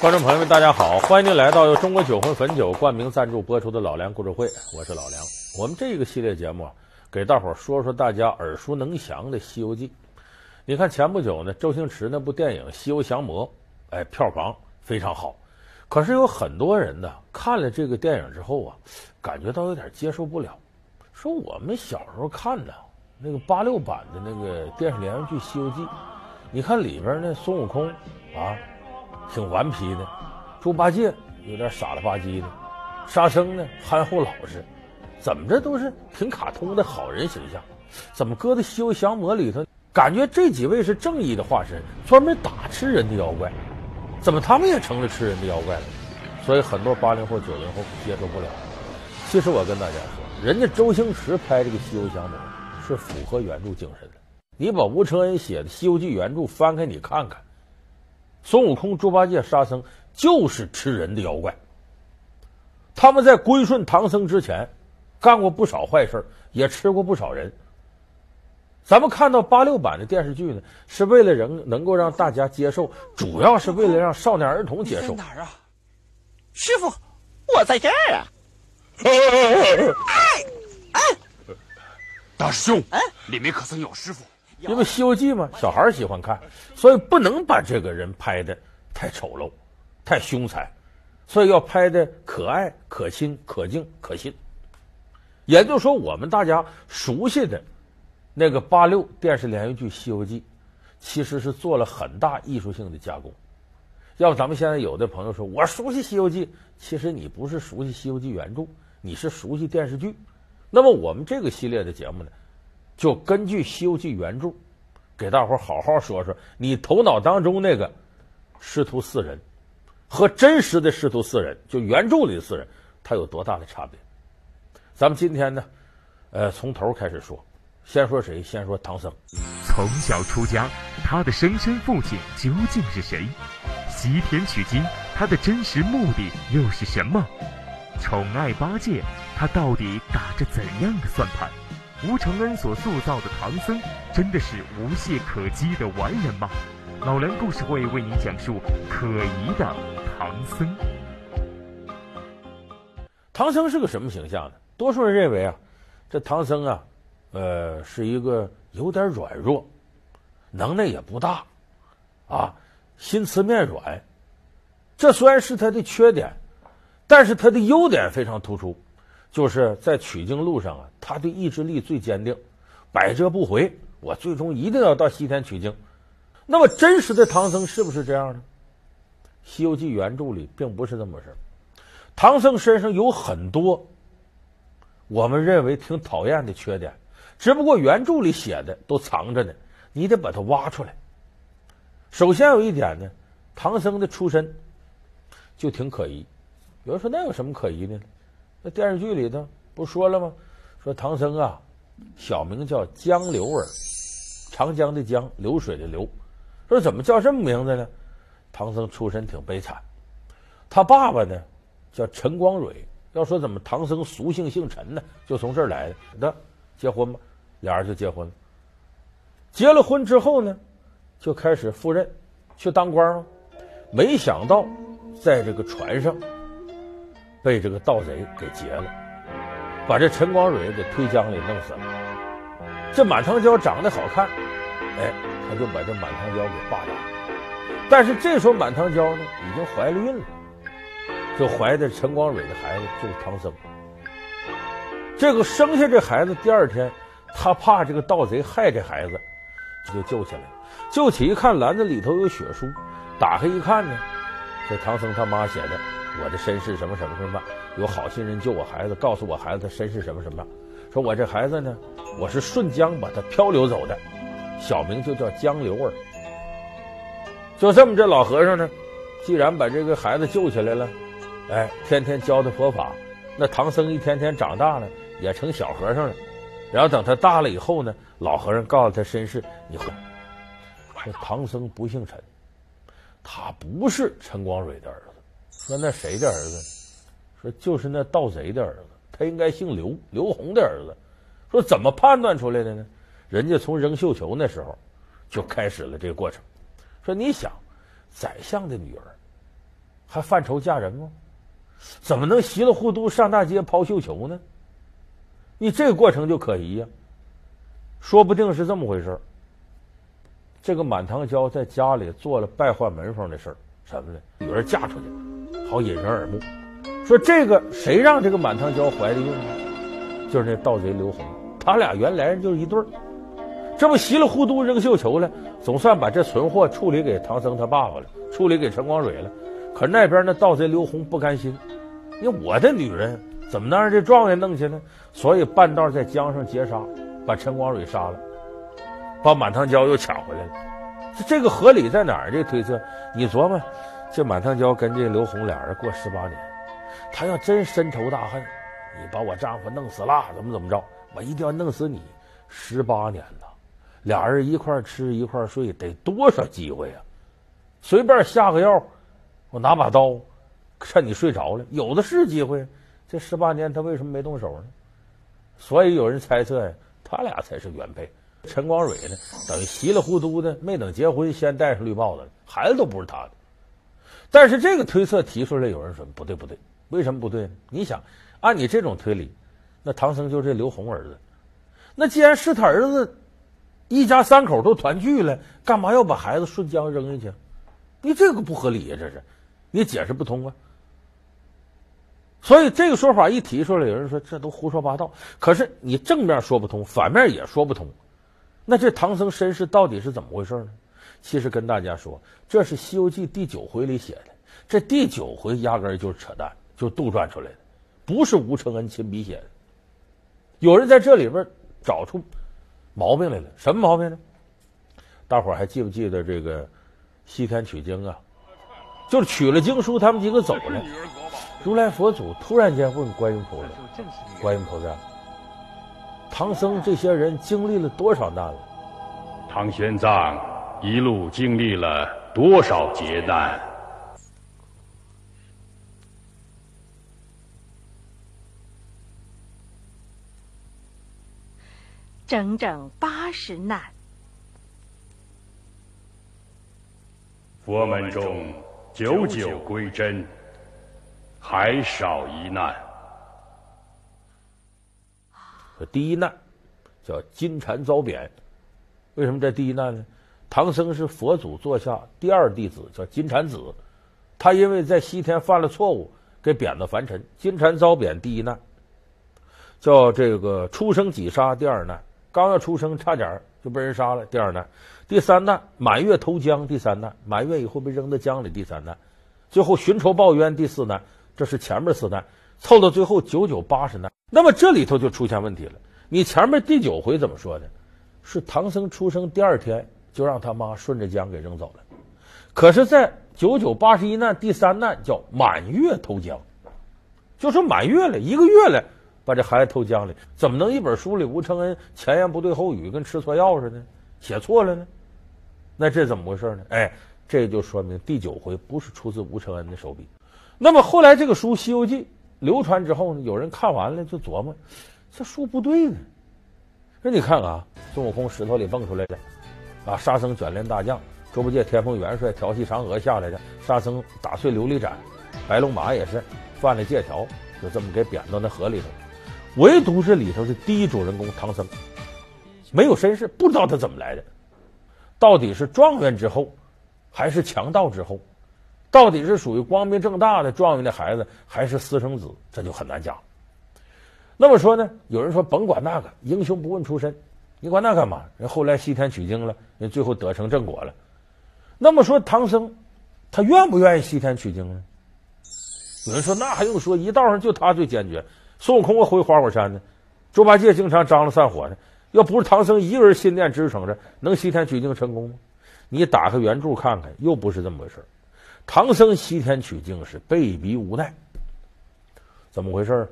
观众朋友们，大家好，欢迎您来到由中国酒魂汾酒冠名赞助播出的老梁故事会，我是老梁。我们这个系列节目啊，给大伙儿说说大家耳熟能详的《西游记》。你看前不久呢，周星驰那部电影《西游降魔》，哎，票房非常好。可是有很多人呢，看了这个电影之后啊，感觉到有点接受不了，说我们小时候看的那个八六版的那个电视连续剧《西游记》，你看里边那孙悟空啊。挺顽皮的，猪八戒有点傻了吧唧的，沙僧呢憨厚老实，怎么着都是挺卡通的好人形象，怎么搁在《西游降魔》里头，感觉这几位是正义的化身，专门打吃人的妖怪，怎么他们也成了吃人的妖怪了？所以很多八零后、九零后接受不了。其实我跟大家说，人家周星驰拍这个《西游降魔》是符合原著精神的。你把吴承恩写的《西游记》原著翻开，你看看。孙悟空、猪八戒、沙僧就是吃人的妖怪。他们在归顺唐僧之前，干过不少坏事，也吃过不少人。咱们看到八六版的电视剧呢，是为了人能够让大家接受，主要是为了让少年儿童接受。哪儿啊？师傅，我在这儿啊！哎哎，大师兄，哎，里面可曾有师傅？因为《西游记》嘛，小孩喜欢看，所以不能把这个人拍的太丑陋、太凶残，所以要拍的可爱、可亲、可敬、可信。也就是说，我们大家熟悉的那个八六电视连续剧《西游记》，其实是做了很大艺术性的加工。要不咱们现在有的朋友说我熟悉《西游记》，其实你不是熟悉《西游记》原著，你是熟悉电视剧。那么我们这个系列的节目呢，就根据《西游记》原著，给大伙儿好好说说你头脑当中那个师徒四人和真实的师徒四人，就原著里的四人，他有多大的差别？咱们今天呢，呃，从头开始说，先说谁？先说唐僧。从小出家，他的生身父亲究竟是谁？西天取经，他的真实目的又是什么？宠爱八戒，他到底打着怎样的算盘？吴承恩所塑造的唐僧，真的是无懈可击的完人吗？老梁故事会为您讲述可疑的唐僧。唐僧是个什么形象呢？多数人认为啊，这唐僧啊，呃，是一个有点软弱，能耐也不大，啊，心慈面软。这虽然是他的缺点，但是他的优点非常突出。就是在取经路上啊，他的意志力最坚定，百折不回。我最终一定要到西天取经。那么真实的唐僧是不是这样呢？《西游记》原著里并不是这么回事。唐僧身上有很多我们认为挺讨厌的缺点，只不过原著里写的都藏着呢，你得把它挖出来。首先有一点呢，唐僧的出身就挺可疑。有人说那有什么可疑的呢？那电视剧里头不说了吗？说唐僧啊，小名叫江流儿，长江的江，流水的流。说怎么叫这么名字呢？唐僧出身挺悲惨，他爸爸呢叫陈光蕊。要说怎么唐僧俗姓姓陈呢？就从这儿来的。那结婚吧，俩人就结婚了。结了婚之后呢，就开始赴任，去当官了？没想到在这个船上。被这个盗贼给劫了，把这陈光蕊给推江里弄死了。这满堂娇长得好看，哎，他就把这满堂娇给霸占了。但是这时候满堂娇呢已经怀了孕了，就怀的陈光蕊的孩子就是唐僧。这个生下这孩子第二天，他怕这个盗贼害这孩子，就救起来了。救起一看篮子里头有血书，打开一看呢，这唐僧他妈写的。我的身世什么什么什么，有好心人救我孩子，告诉我孩子他身世什么什么，说我这孩子呢，我是顺江把他漂流走的，小名就叫江流儿。就这么，这老和尚呢，既然把这个孩子救起来了，哎，天天教他佛法，那唐僧一天天长大了，也成小和尚了。然后等他大了以后呢，老和尚告诉他身世，你，说唐僧不姓陈，他不是陈光蕊的儿子。说那谁的儿子？说就是那盗贼的儿子，他应该姓刘，刘洪的儿子。说怎么判断出来的呢？人家从扔绣球那时候就开始了这个过程。说你想，宰相的女儿还犯愁嫁人吗？怎么能稀里糊涂上大街抛绣球呢？你这个过程就可疑呀、说不定是这么回事。这个满堂娇在家里做了败坏门风的事儿，什么呢？女儿嫁出去了，好引人耳目。说这个谁让这个满堂娇怀的孕呢？就是那盗贼刘洪，他俩原来人就是一对儿。这不稀里糊涂扔绣球了，总算把这存货处理给唐僧他爸爸了，处理给陈光蕊了。可那边那盗贼刘洪不甘心，你我的女人怎么能让这状元弄去呢？所以半道在江上劫杀，把陈光蕊杀了。把满堂娇又抢回来了，这这个合理在哪儿？这推测，你琢磨，这满堂娇跟这刘红俩人过十八年，他要真深仇大恨，你把我丈夫弄死了，怎么怎么着，我一定要弄死你。十八年了，俩人一块吃一块睡，得多少机会啊？随便下个药，我拿把刀，趁你睡着了，有的是机会。这十八年他为什么没动手呢？所以有人猜测呀，他俩才是原配。陈光蕊呢，等于稀里糊涂的没等结婚，先戴上绿帽子，孩子都不是他的。但是这个推测提出来，有人说不对不对，为什么不对呢？你想，按你这种推理，那唐僧就是这刘洪儿子，那既然是他儿子，一家三口都团聚了，干嘛要把孩子顺江扔下去？你这个不合理呀，这是，你解释不通啊。所以这个说法一提出来，有人说这都胡说八道。可是你正面说不通，反面也说不通。那这唐僧身世到底是怎么回事呢？其实跟大家说，这是《西游记》第九回里写的。这第九回压根儿就是扯淡，就杜撰出来的，不是吴承恩亲笔写的。有人在这里边找出毛病来了，什么毛病呢？大伙儿还记不记得这个西天取经啊？就是取了经书，他们几个走了。如来佛祖突然间问观音菩萨：“观音菩萨。”唐僧这些人经历了多少难了？唐玄奘一路经历了多少劫难？整整八十难。佛门中九九归真，还少一难。第一难叫金蝉遭贬，为什么这第一难呢？唐僧是佛祖座下第二弟子，叫金蝉子，他因为在西天犯了错误，给贬到凡尘。金蝉遭贬，第一难叫这个出生挤杀，第二难刚要出生差点就被人杀了，第二难。第三难满月投江，第三难满月以后被扔到江里，第三难。最后寻仇报冤，第四难。这是前面四难，凑到最后九九八十难。那么这里头就出现问题了。你前面第九回怎么说的？是唐僧出生第二天就让他妈顺着江给扔走了。可是，在九九八十一难第三难叫满月投江，就说满月了一个月了，把这孩子投江里，怎么能一本书里吴承恩前言不对后语，跟吃错药似的，写错了呢？那这怎么回事呢？哎，这就说明第九回不是出自吴承恩的手笔。那么后来这个书《西游记》。流传之后呢，有人看完了就琢磨，这书不对呢。那你看啊，孙悟空石头里蹦出来的，啊，沙僧卷帘大将，猪八戒天蓬元帅调戏嫦娥下来的，沙僧打碎琉璃盏，白龙马也是犯了借条，就这么给贬到那河里头。唯独这里头是第一主人公唐僧，没有身世，不知道他怎么来的，到底是状元之后，还是强盗之后？到底是属于光明正大的状元的孩子，还是私生子，这就很难讲。那么说呢，有人说甭管那个，英雄不问出身，你管那干嘛？人后来西天取经了，人最后得成正果了。那么说唐僧，他愿不愿意西天取经呢？有人说那还用说，一道上就他最坚决。孙悟空回花果山呢，猪八戒经常张罗散伙呢。要不是唐僧一个人心念支撑着，能西天取经成功吗？你打开原著看看，又不是这么回事。唐僧西天取经是被逼无奈，怎么回事？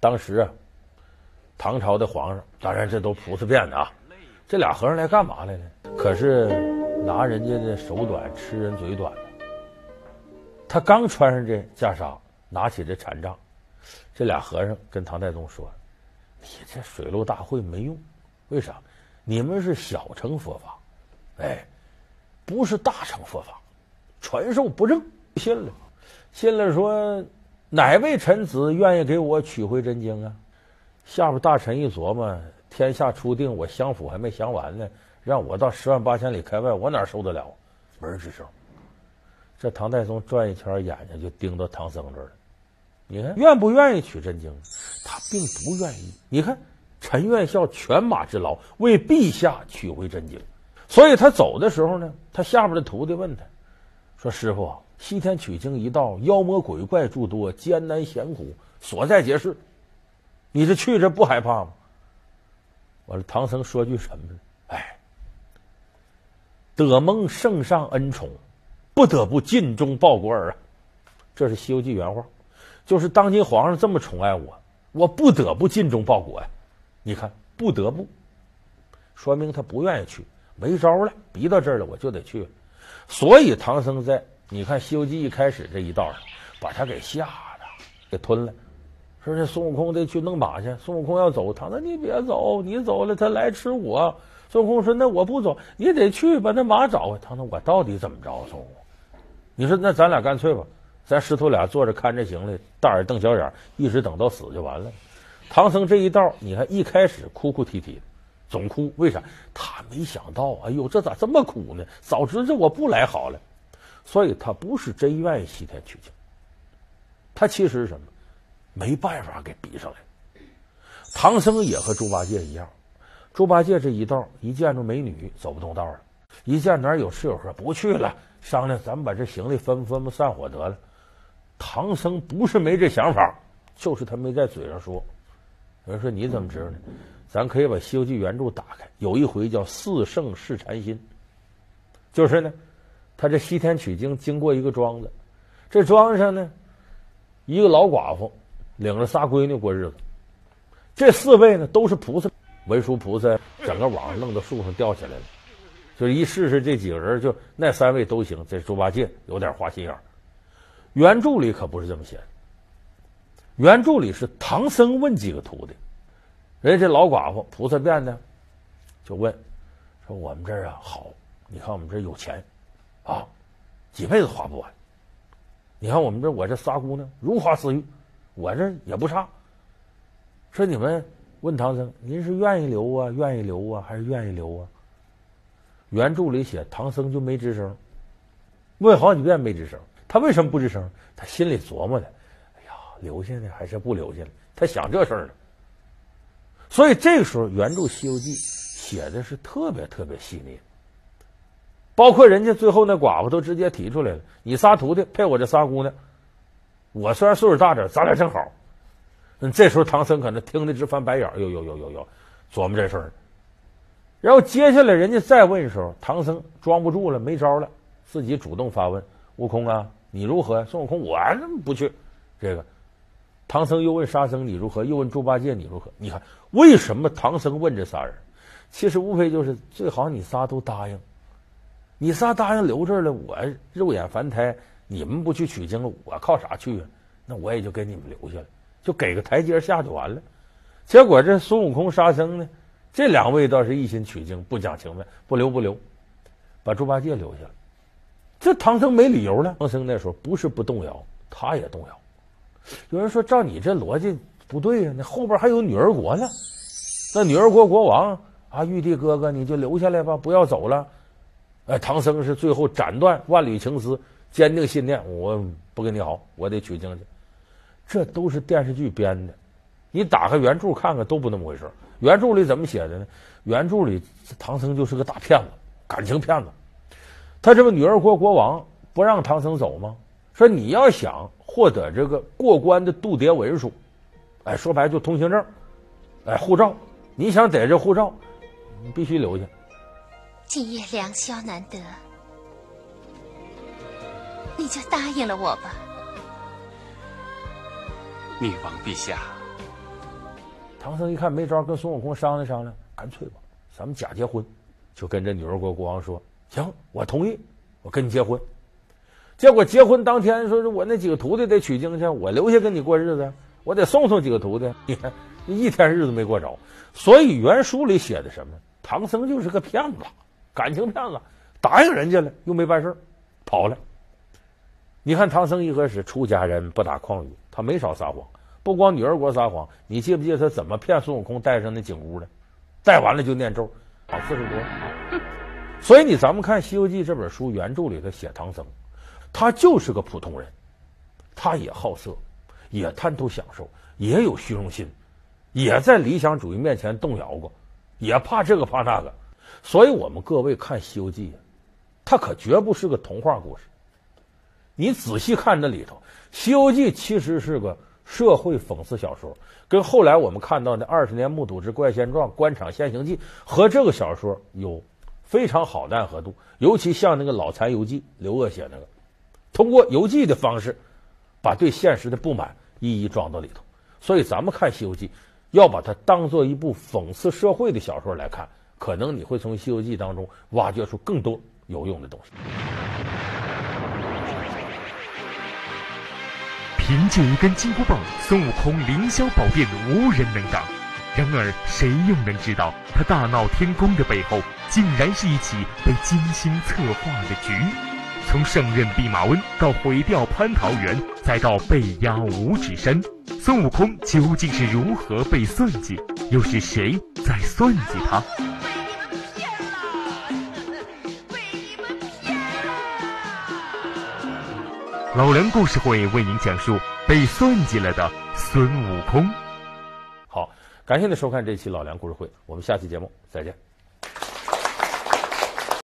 当时啊，唐朝的皇上，当然这都菩萨变的啊。这俩和尚来干嘛来了？可是拿人家的手短，吃人嘴短。他刚穿上这袈裟，拿起这禅杖，这俩和尚跟唐太宗说：“你这水陆大会没用，为啥？你们是小乘佛法，哎，不是大乘佛法。”传授不正，信了，信了说哪位臣子愿意给我取回真经啊？下边大臣一琢磨，天下初定，我相府还没降完呢，让我到十万八千里开外，我哪受得了？没人吱声。这唐太宗转一圈，眼睛就盯到唐僧这儿了。你看，愿不愿意取真经？他并不愿意。你看，臣愿效犬马之劳，为陛下取回真经。所以他走的时候呢，他下边的徒弟问他，说：“师傅，西天取经一道，妖魔鬼怪诸多，艰难险苦，所在皆是。你这去这不害怕吗？”完了，唐僧说句什么呢？哎，得蒙圣上恩宠，不得不尽忠报国儿啊！这是《西游记》原话，就是当今皇上这么宠爱我，我不得不尽忠报国呀。你看，不得不，说明他不愿意去，没招了，逼到这儿了，我就得去。所以唐僧在你看《西游记》一开始这一道上，把他给吓的，给吞了。说这孙悟空得去弄马去，孙悟空要走，唐僧你别走，你走了他来吃我。孙悟空说：“那我不走，你得去把那马找回来。”唐僧，我到底怎么着？孙悟空，你说那咱俩干脆吧，咱师徒俩坐着看着行李，大眼瞪小眼，一直等到死就完了。唐僧这一道，你看一开始哭哭啼啼，总哭，为啥？他没想到，哎呦，这咋这么苦呢？早知道我不来好了。所以他不是真愿意西天取经，他其实是什么？没办法给逼上来。唐僧也和猪八戒一样，猪八戒这一道一见着美女走不动道了，一见哪有吃有喝不去了，商量咱们把这行李分不分不散伙得了。唐僧不是没这想法，就是他没在嘴上说。有人说你怎么知道呢？咱可以把《西游记》原著打开，有一回叫“四圣试禅心”，就是呢，他这西天取经经过一个庄子，这庄子上呢，一个老寡妇。领着仨闺女过日子，这四位呢都是菩萨，文殊菩萨整个网弄到树上吊起来了，就一试试这几个人，就那三位都行。这猪八戒有点花心眼儿，原著里可不是这么写的。原著里是唐僧问几个徒弟，人家这老寡妇菩萨变的，就问说：“我们这儿啊好，你看我们这儿有钱啊，几辈子花不完。你看我们这我这仨姑娘如花似玉。”我这也不差。说你们问唐僧，您是愿意留啊，愿意留啊，还是愿意留啊？原著里写唐僧就没吱声，问好几遍没吱声。他为什么不吱声？他心里琢磨的，哎呀，留下呢还是不留下呢？他想这事儿呢。所以这个时候，原著《西游记》写的是特别特别细腻，包括人家最后那寡妇都直接提出来了：你仨徒弟配我这仨姑娘。我虽然岁数大点，咱俩正好。嗯，这时候唐僧可能听得直翻白眼，呦呦呦呦呦，琢磨这事儿。然后接下来人家再问的时候，唐僧装不住了，没招了，自己主动发问：“悟空啊，你如何？”孙悟空：“我不去。”这个唐僧又问沙僧：“你如何？”又问猪八戒：“你如何？”你看为什么唐僧问这仨人？其实无非就是最好你仨都答应，你仨答应留这儿了，我肉眼凡胎。你们不去取经了，我靠啥去啊？那我也就给你们留下了，就给个台阶下就完了。结果这孙悟空、沙僧呢，这两位倒是一心取经，不讲情面，不留不留，把猪八戒留下了。这唐僧没理由了。唐僧那时候不是不动摇，他也动摇。有人说，照你这逻辑不对呀，那后边还有女儿国呢。那女儿国国王啊，玉帝哥哥，你就留下来吧，不要走了。哎，唐僧是最后斩断万缕情丝。坚定信念，我不跟你好，我得取经去。这都是电视剧编的，你打开原著看看，都不那么回事。原著里怎么写的呢？原著里唐僧就是个大骗子，感情骗子。他这个女儿国国王不让唐僧走吗？说你要想获得这个过关的度牒文书，哎，说白就通行证，哎，护照，你想得这护照，你必须留下。今夜良宵难得。你就答应了我吧，女王陛下。唐僧一看没招，跟孙悟空商量商量，干脆吧，咱们假结婚，就跟这女儿国国王说：“行，我同意，我跟你结婚。”结果结婚当天，说是我那几个徒弟得取经去，我留下跟你过日子，我得送送几个徒弟。你看，一天日子没过着。所以原书里写的什么？唐僧就是个骗子，感情骗子，答应人家了，又没办事，跑了。你看唐僧一开始出家人不打诳语，他没少撒谎，不光女儿国撒谎，你记不记得他怎么骗孙悟空带上那紧箍的？带完了就念咒，好四十多。所以你咱们看《西游记》这本书原著里头写唐僧，他就是个普通人，他也好色，也贪图享受，也有虚荣心，也在理想主义面前动摇过，也怕这个怕那个。所以我们各位看《西游记》，它可绝不是个童话故事。你仔细看这里头，《西游记》其实是个社会讽刺小说，跟后来我们看到的《二十年目睹之怪现状》《官场现形记》和这个小说有非常好的暗合度。尤其像那个《老残游记》，刘鶚写那个，通过游记的方式，把对现实的不满一一装到里头。所以咱们看《西游记》，要把它当做一部讽刺社会的小说来看。可能你会从《西游记》当中挖掘出更多有用的东西。凭借一根金箍棒，孙悟空凌霄宝殿无人能挡。然而，谁又能知道他大闹天宫的背后，竟然是一起被精心策划的局？从胜任弼马温到毁掉蟠桃园，再到被压五指山，孙悟空究竟是如何被算计？又是谁在算计他？老梁故事会为您讲述被算计了的孙悟空。好，感谢您收看这期老梁故事会，我们下期节目再见。